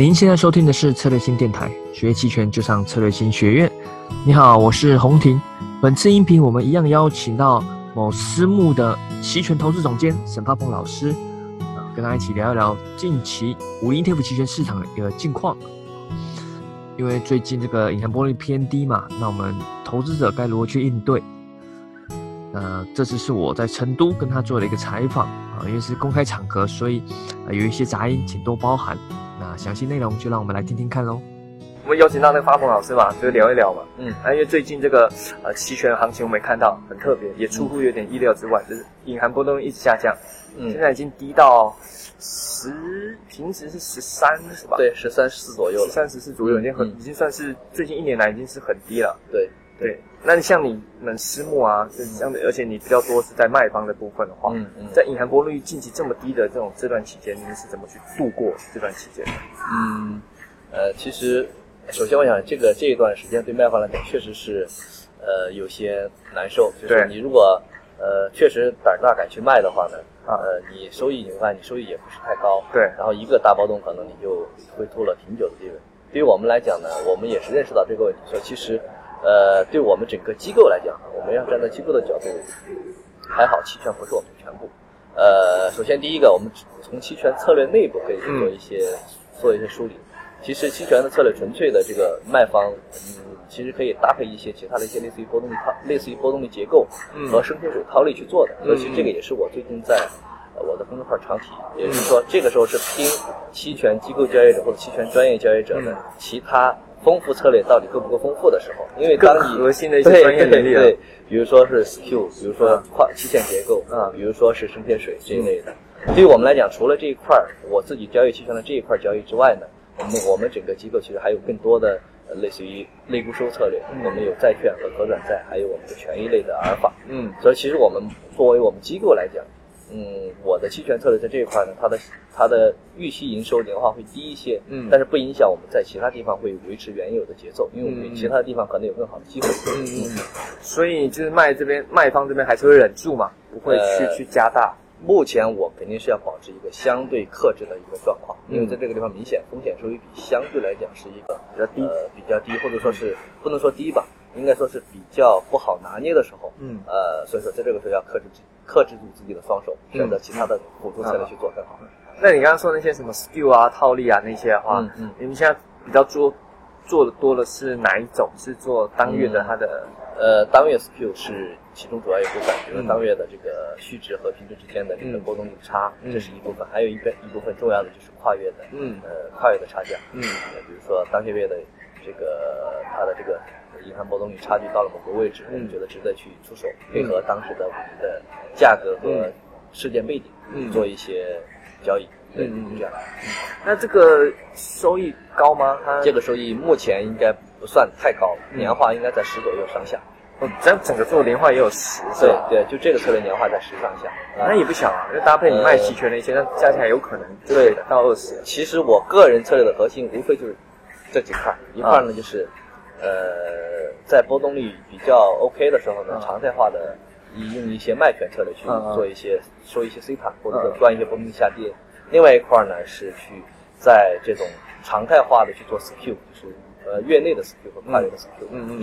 您现在收听的是策略新电台，学期权就上策略新学院。你好，我是洪婷。本次音频我们一样邀请到某私募的期权投资总监沈发鹏老师，啊，跟他一起聊一聊近期五零 ETF 期权市场的一个近况。因为最近这个隐含波率偏低嘛，那我们投资者该如何去应对？呃，这次是我在成都跟他做了一个采访啊，因为是公开场合，所以呃有一些杂音，请多包涵。那详细内容就让我们来听听看喽。我们邀请到那个发鹏老师嘛，就聊一聊嘛。嗯，啊，因为最近这个呃期权行情我们也看到很特别，也出乎有点意料之外，就是隐含波动一直下降，嗯，现在已经低到十，平时是十三是吧？对，十三四左右，十三十四左右，已经很，已经算是最近一年来已经是很低了。对。对，那你像你们私募啊，是这样的，而且你比较多是在卖方的部分的话，嗯嗯，在隐含波率近期这么低的这种这段期间，你们是怎么去度过这段期间的？嗯，呃，其实首先我想，这个这一段时间对卖方来讲确实是，呃，有些难受。就是你如果呃确实胆大敢去卖的话呢，啊呃，你收益你看你收益也不是太高。对。然后一个大波动可能你就会拖了挺久的地位。对于我们来讲呢，我们也是认识到这个问题，说其实。呃，对我们整个机构来讲，我们要站在机构的角度，还好期权不是我们全部。呃，首先第一个，我们从期权策略内部可以去做一些做一些梳理。其实期权的策略纯粹的这个卖方，嗯，其实可以搭配一些其他的一些类似于波动率套、类似于波动率结构和生平水套利去做的。所以其实这个也是我最近在我的公众号常提，也就是说这个时候是拼期权机构交易者或者期权专业交易者的其他。丰富策略到底够不够丰富的时候，因为当你核心的一些专业能力，对，比如说是 SQ，比如说跨期限结构啊，比如说是生天水这一类的。对于我们来讲，除了这一块儿，我自己交易期权的这一块交易之外呢，我们我们整个机构其实还有更多的类似于类固收策略，我们有债券和可转债，还有我们的权益类的阿尔法。嗯，所以其实我们作为我们机构来讲。嗯，我的期权策略在这一块呢，它的它的预期营收年化会低一些，嗯，但是不影响我们在其他地方会维持原有的节奏，因为我们其他的地方可能有更好的机会。嗯嗯，所以就是卖这边卖方这边还是会忍住嘛，不会去去加大。目前我肯定是要保持一个相对克制的一个状况，因为在这个地方明显风险收益比相对来讲是一个比较低，呃比较低，或者说是不能说低吧，应该说是比较不好拿捏的时候，嗯，呃，所以说在这个时候要克制自己。克制住自己的双手，选择其他的辅助策略去做更好。那你刚刚说那些什么 skill 啊、套利啊那些的话，你们现在比较做做的多的是哪一种？是做当月的它的？呃当月 skill 是其中主要一部分，比如当月的这个虚值和平值之间的这个波动率差，这是一部分。还有一个一部分重要的就是跨越的，嗯，呃跨越的差价，嗯，比如说当月月的这个它的这个。银行波动率差距到了某个位置，我们觉得值得去出手，配合当时的我们的价格和事件背景，做一些交易。对，这样。那这个收益高吗？它这个收益目前应该不算太高，年化应该在十左右上下。哦，咱整个做年化也有十，对对，就这个策略年化在十上下，那也不小啊。就搭配你卖期权的一些，那加起来有可能对到二十。其实我个人策略的核心无非就是这几块，一块呢就是。呃，在波动率比较 OK 的时候呢，常态化的以用一些卖权策略去做一些收一些 C 盘，或者说赚一些波动率下跌。另外一块呢是去在这种常态化的去做 SQ，就是呃月内的 SQ 和跨月的 SQ，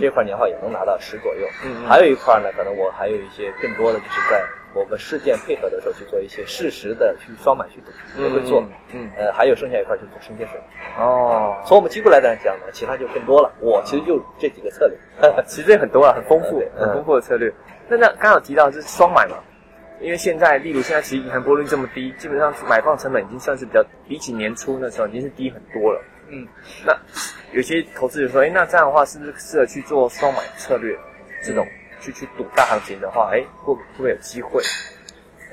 这块年化也能拿到十左右。嗯还有一块呢，可能我还有一些更多的就是在。某个事件配合的时候去做一些适时的去双买去赌，也会做。嗯，呃，还有剩下一块就做生鲜水。哦，从我们机构来讲呢，其他就更多了。我其实就这几个策略，其实也很多啊，很丰富，很丰富的策略。那那刚好提到是双买嘛，因为现在，例如现在其实银行波率这么低，基本上买放成本已经算是比较比起年初那时候已经是低很多了。嗯，那有些投资者说，哎，那这样的话是不是适合去做双买策略这种？去去赌大行情的话，哎，会会不会有机会？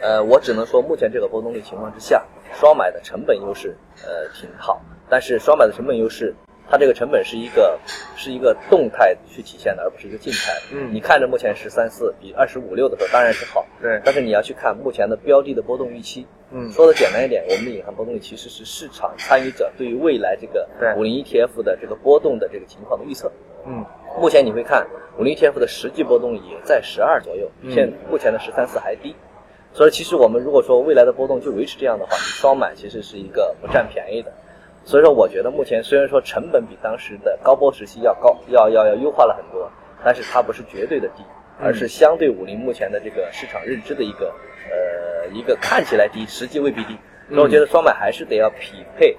呃，我只能说，目前这个波动率情况之下，双买的成本优势呃挺好，但是双买的成本优势。它这个成本是一个是一个动态去体现的，而不是一个静态。嗯，你看着目前十三四比二十五六的时候当然是好，对。但是你要去看目前的标的的波动预期。嗯，说的简单一点，我们的隐含波动率其实是市场参与者对于未来这个五零 ETF 的这个波动的这个情况的预测。嗯，目前你会看五零 ETF 的实际波动也在十二左右，现目前的十三四还低。所以其实我们如果说未来的波动就维持这样的话，双买其实是一个不占便宜的。所以说，我觉得目前虽然说成本比当时的高波时期要高，要要要优化了很多，但是它不是绝对的低，而是相对五零目前的这个市场认知的一个呃一个看起来低，实际未必低。所以我觉得双买还是得要匹配。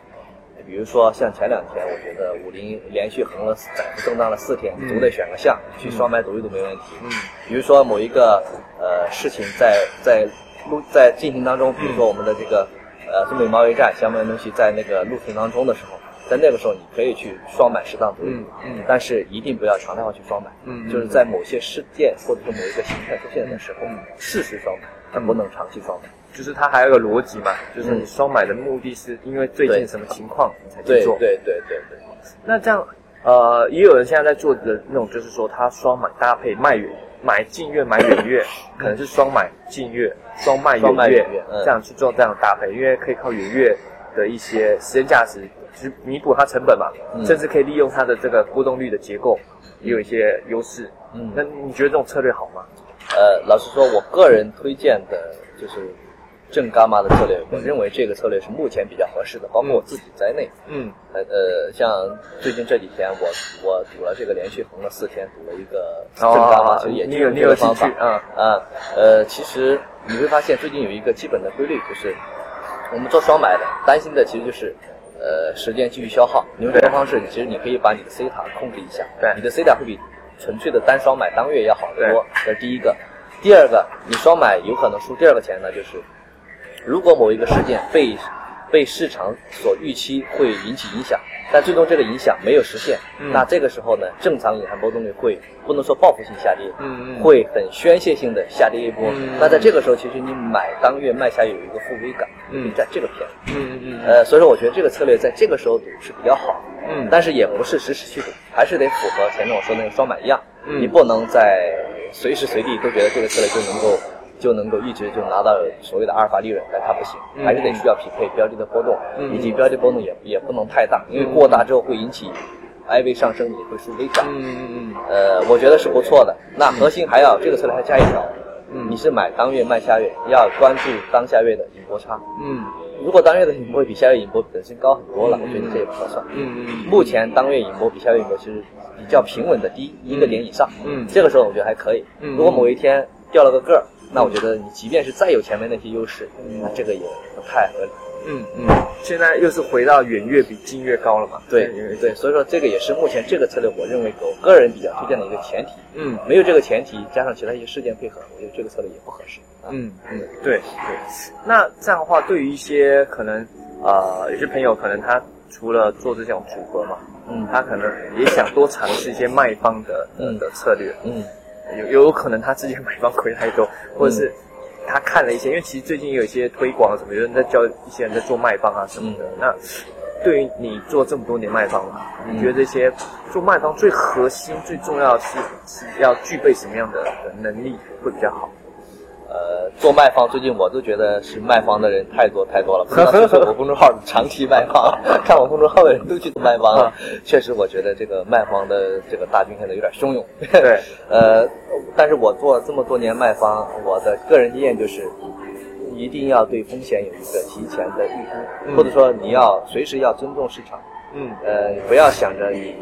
比如说像前两天，我觉得五菱连续横了窄幅震荡了四天，总得选个项去双买赌一赌没问题。嗯，比如说某一个呃事情在在路在进行当中，比如说我们的这个呃中美贸易战相关的东西在那个路程当中的时候，在那个时候你可以去双买适当赌一赌，嗯嗯。但是一定不要常态化去双买，嗯嗯就是在某些事件或者是某一个形态出现的时候嗯，适时双买，而不能长期双买。就是它还有个逻辑嘛，就是你嗯双买的目的是因为最近什么情况你才去做。对对对对对。那这样，呃，也有人现在在做的那种，就是说他双买搭配卖远，买近月买远月，可能是双买近月，双卖远月这样去做这样的搭配，因为可以靠远月的一些时间价值去弥补它成本嘛，嗯甚至可以利用它的这个波动率的结构，也有一些优势。嗯那你觉得这种策略好吗？呃，老实说，我个人推荐的就是正伽马的策略，我认为这个策略是目前比较合适的，包括我自己在内。嗯呃呃，像最近这几天，我我赌了这个连续横了四天，赌了一个正伽马，其实也就用有你有兴这个方法嗯啊？啊，呃，其实你会发现最近有一个基本的规律，就是我们做双买的，担心的其实就是呃时间继续消耗。你用这个方式，其实你可以把你的 C 塔控制一下，对你的 C 塔会比纯粹的单双买当月要好得多。这是第一个。第二个，你双买有可能输第二个钱呢，就是如果某一个事件被被市场所预期会引起影响，但最终这个影响没有实现，嗯那这个时候呢，正常隐含波动率会不能说报复性下跌，嗯嗯会很宣泄性的下跌一波。嗯那在这个时候，其实你买当月卖下有一个负微感，嗯在这个偏。嗯嗯呃，所以说我觉得这个策略在这个时候赌是比较好，嗯但是也不是实时去赌，还是得符合前面我说那个双满一样，嗯你不能在随时随地都觉得这个策略就能够就能够一直就拿到所谓的阿尔法利润，但它不行，嗯还是得需要匹配标的的波动，嗯以及标的波动也也不能太大，因为过大之后会引起 IV 上升，你会输微涨。嗯嗯嗯呃，我觉得是不错的。那核心还要这个策略还加一条，嗯。你是买当月卖下月，要关注当下月的引波差。嗯。如果当月的引波比下月引波本身高很多了，嗯。我觉得这也不划算。嗯嗯目前当月引波比下月引波其实比较平稳的低一个点以上，嗯。这个时候我觉得还可以。嗯。如果某一天掉了个个儿，那我觉得你即便是再有前面那些优势，嗯。那这个也不太合理。嗯嗯，现在又是回到远月比近月高了嘛？对对，所以说这个也是目前这个策略我认为我个人比较推荐的一个前提。嗯没有这个前提，加上其他一些事件配合，我觉得这个策略也不合适。啊、嗯嗯，对对。那这样的话，对于一些可能呃有些朋友可能他除了做这种组合嘛，嗯他可能也想多尝试一些卖方的的嗯的策略，嗯有有可能他之前买方亏太多，或者是他看了一些，因为其实最近也有一些推广什么，有人在教一些人在做卖方啊什么的。嗯那对于你做这么多年卖方你觉得这些做卖方最核心、最重要的是是要具备什么样的的能力会比较好？呃，做卖方最近我都觉得是卖方的人太多太多了，不知道是我公众号 长期卖方，看我公众号的人都去做卖方了。确实，我觉得这个卖方的这个大军现在有点汹涌。对，呃，但是我做这么多年卖方，我的个人经验就是，一定要对风险有一个提前的预估，嗯或者说你要随时要尊重市场。嗯呃，不要想着你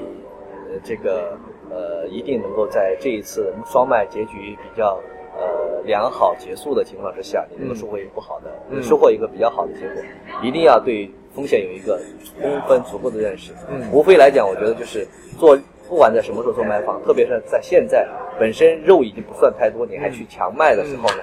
呃这个呃一定能够在这一次双卖结局比较呃良好结束的情况之下，你能够收获一个不好的，嗯收获一个比较好的结果。一定要对风险有一个充分足够的认识。嗯无非来讲，我觉得就是做不管在什么时候做卖方，特别是在现在本身肉已经不算太多，你还去强卖的时候呢，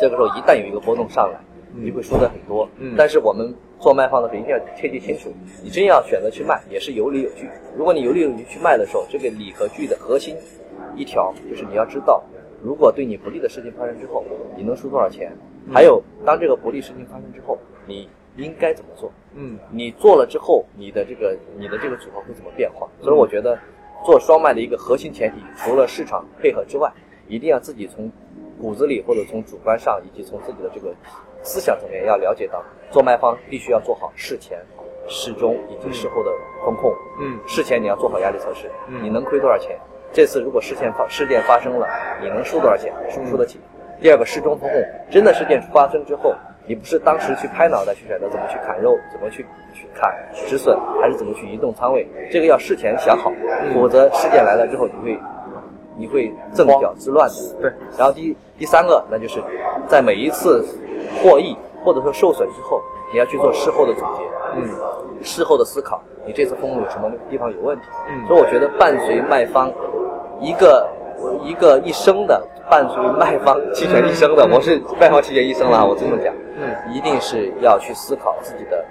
这个时候一旦有一个波动上来，你会输的很多。嗯但是我们做卖方的时候一定要切记清楚，你真要选择去卖，也是有理有据。如果你有理有据去卖的时候，这个理和据的核心一条就是你要知道，如果对你不利的事情发生之后，你能输多少钱？还有当这个不利事情发生之后，你应该怎么做？嗯你做了之后，你的这个你的这个组合会怎么变化？所以我觉得做双卖的一个核心前提，除了市场配合之外，一定要自己从骨子里或者从主观上，以及从自己的这个思想层面要了解到，做卖方必须要做好事前、事中以及事后的风控。嗯事前你要做好压力测试，嗯你能亏多少钱？这次如果事件发事件发生了，你能输多少钱？输不输得起？第二个事中风控，真的事件发生之后，你不是当时去拍脑袋去选择怎么去砍肉，怎么去去砍止损，还是怎么去移动仓位，这个要事前想好，否则事件来了之后你会你会阵脚之乱的。对。然后第第三个，那就是在每一次获益或者说受损之后，你要去做事后的总结，嗯，事后的思考，你这次风控有什么地方有问题？嗯所以我觉得伴随卖方一个一个一生的伴随卖方期权一生的，我是卖方期权一生了，我这么讲，嗯，一定是要去思考自己的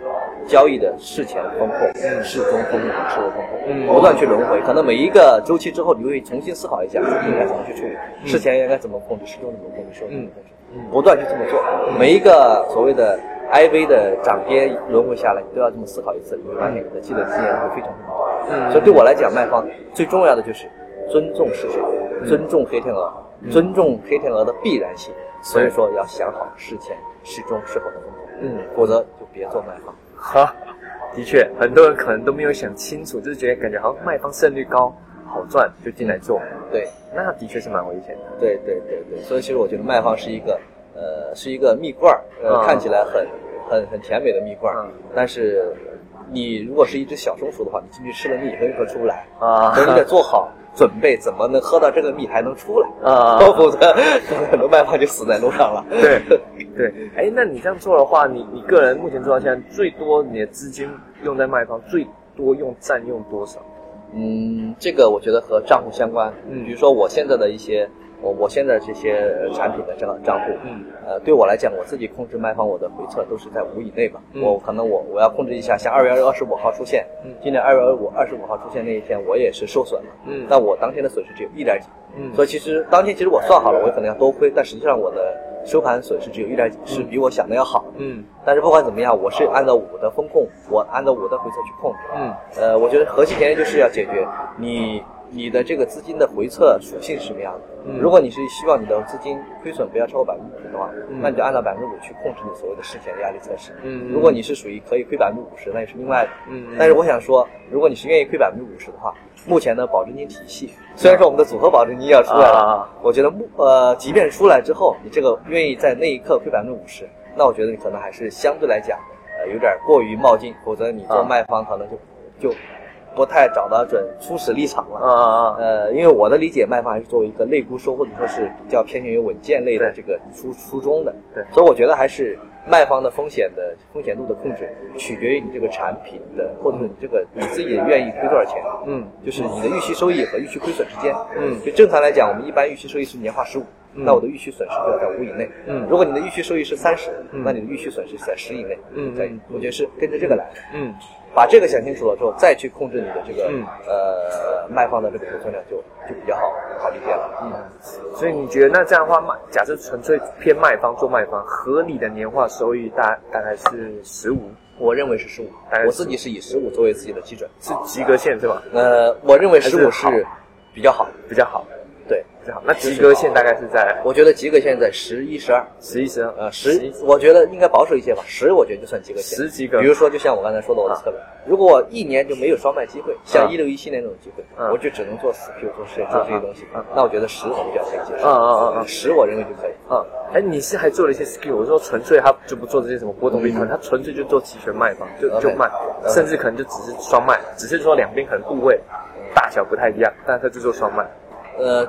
交易的事前风控、嗯。事中风控、事后风控，嗯。不断去轮回。可能每一个周期之后，你会重新思考一下应该怎么去处理，事前应该怎么控制，事中怎么控制，事后怎么控制，嗯不断去这么做。每一个所谓的 IV 的涨跌轮回下来，你都要这么思考一次，你会发现你的积累经验会非常非常多。嗯。所以对我来讲，卖方最重要的就是尊重市场，嗯尊重黑天鹅，尊重黑天鹅的必然性。所以说要想好事前、事中、事后的风控，嗯否则就别做卖方。哈，的确，很多人可能都没有想清楚，就是觉得感觉好像卖方胜率高，好赚，就进来做。对，那的确是蛮危险的。对对对对，所以其实我觉得卖方是一个，呃，是一个蜜罐儿，呃，嗯看起来很很很甜美的蜜罐儿，嗯但是你如果是一只小松鼠的话，你进去吃了蜜，很有可能出不来。啊所以你得做好准备，怎么能喝到这个蜜还能出来？啊 否则可能卖方就死在路上了。对 对，哎，那你这样做的话，你你个人目前做到现在，最多你的资金用在卖方，最多用占用多少？嗯，这个我觉得和账户相关。嗯比如说我现在的一些，我我现在这些呃产品的账账户，嗯，呃，对我来讲，我自己控制卖方，我的回撤都是在五以内吧。嗯我可能我我要控制一下，像二月二十五号出现，嗯今年二月五二十五号出现那一天，我也是受损了。嗯那我当天的损失只有一点几。嗯所以其实当天其实我算好了，我可能要多亏，但实际上我的收盘损失只有一点几，是比我想的要好。嗯但是不管怎么样，我是按照我的风控，我按照我的回撤去控制。嗯呃，我觉得核心前提就是要解决你你的这个资金的回撤属性是什么样的。嗯。如果你是希望你的资金亏损不要超过百分之五的话，嗯。那你就按照百分之五去控制你所谓的事前压力测试。嗯。如果你是属于可以亏百分之五十，那也是另外的。嗯。嗯但是我想说，如果你是愿意亏百分之五十的话，目前的保证金体系，虽然说我们的组合保证金要出来了，啊。我觉得目呃，即便出来之后，你这个愿意在那一刻亏百分之五十，那我觉得你可能还是相对来讲，呃，有点过于冒进，否则你做啊。卖方可能就就不太找得准初始立场了。啊啊呃，因为我的理解，卖方还是作为一个类固收，或者说是比较偏向于稳健类的这个初初衷的。对所以我觉得还是卖方的风险的风险度的控制，取决于你这个产品的，或者是你这个你自己愿意亏多少钱。嗯就是你的预期收益和预期亏损之间。嗯就正常来讲，我们一般预期收益是年化十五、嗯那我的预期损失就要在五以内。嗯如果你的预期收益是三十、嗯那你的预期损失是在十以内。嗯对嗯，我觉得是跟着这个来的。嗯把这个想清楚了之后，再去控制你的这个、嗯呃卖方的这个流通量就就比较好好理解了。嗯，所以你觉得那这样的话，卖假设纯粹偏卖方做卖方，合理的年化收益大大概是十五，我认为是十五我自己是以十五作为自己的基准。是及格线对吧？呃，我认为十五是比较好。比较好，好。那及格线大概是在我觉得及格线在十一、十二。十一、十二，呃，十，我觉得应该保守一些吧，十我觉得就算及格线。十及格比如说，就像我刚才说的我的策略，如果我一年就没有双卖机会，像啊一六一七年那种机会，嗯我就只能做死 Q 做事做这些东西嗯嗯，那我觉得十我比较可以接受。嗯嗯嗯嗯十我认为就可以。嗯，哎，你是还做了一些 skill，我说纯粹他就不做这些什么波动币团，他纯粹就做期权卖方，就就卖，甚至可能就只是双卖，只是说两边可能部位大小不太一样，但是他就做双卖。呃，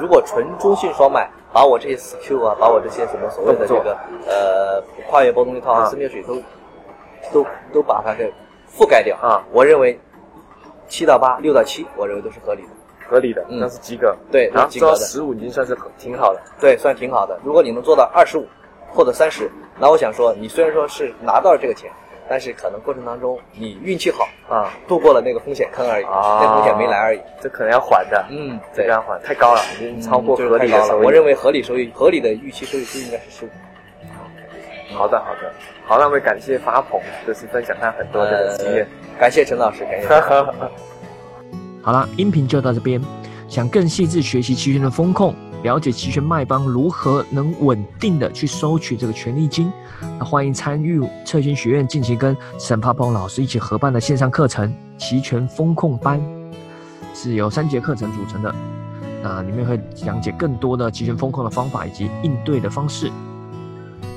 如果纯中性双买，把我这些 SQ 啊，把我这些什么所谓的这个呃跨越波动率套啊和四面水都都都把它给覆盖掉啊我认为七到八、六到七，我认为都是合理的。合理的，嗯那是及格。对然后那是及格的做到十五已经算是很挺好的。对，算挺好的。如果你能做到二十五或者三十，那我想说，你虽然说是拿到了这个钱，但是可能过程当中你运气好，啊，度过了那个风险坑而已，啊那风险没来而已。这可能要缓的。嗯，这对，要缓太高了，已经超过合。理的收益。我认为合理收益、合理的预期收益就应该是十五。好的，好的，好，那我们感谢发鹏，就是分享他很多的经验。呃感谢陈老师，感谢。好了，音频就到这边。想更细致学习期权的风控，了解期权卖方如何能稳定的去收取这个权利金，那欢迎参与策金学院近期跟沈帕鹏老师一起合办的线上课程——期权风控班，是由三节课程组成的。那里面会讲解更多的期权风控的方法以及应对的方式。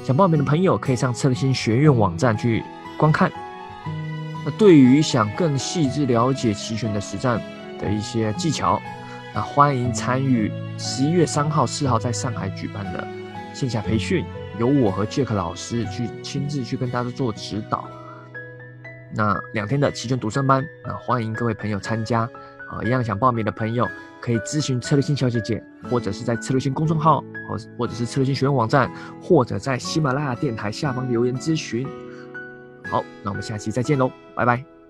想报名的朋友可以上策星学院网站去观看。那对于想更细致了解期权的实战的一些技巧，那欢迎参与十一月三号、四号在上海举办的线下培训，由我和杰克老师去亲自去跟大家做指导。那两天的期权独生班，那欢迎各位朋友参加。啊，一样想报名的朋友可以咨询策略性小姐姐，或者是在策略性公众号，或或者是策略性学院网站，或者在喜马拉雅电台下方留言咨询。好，那我们下期再见喽，拜拜。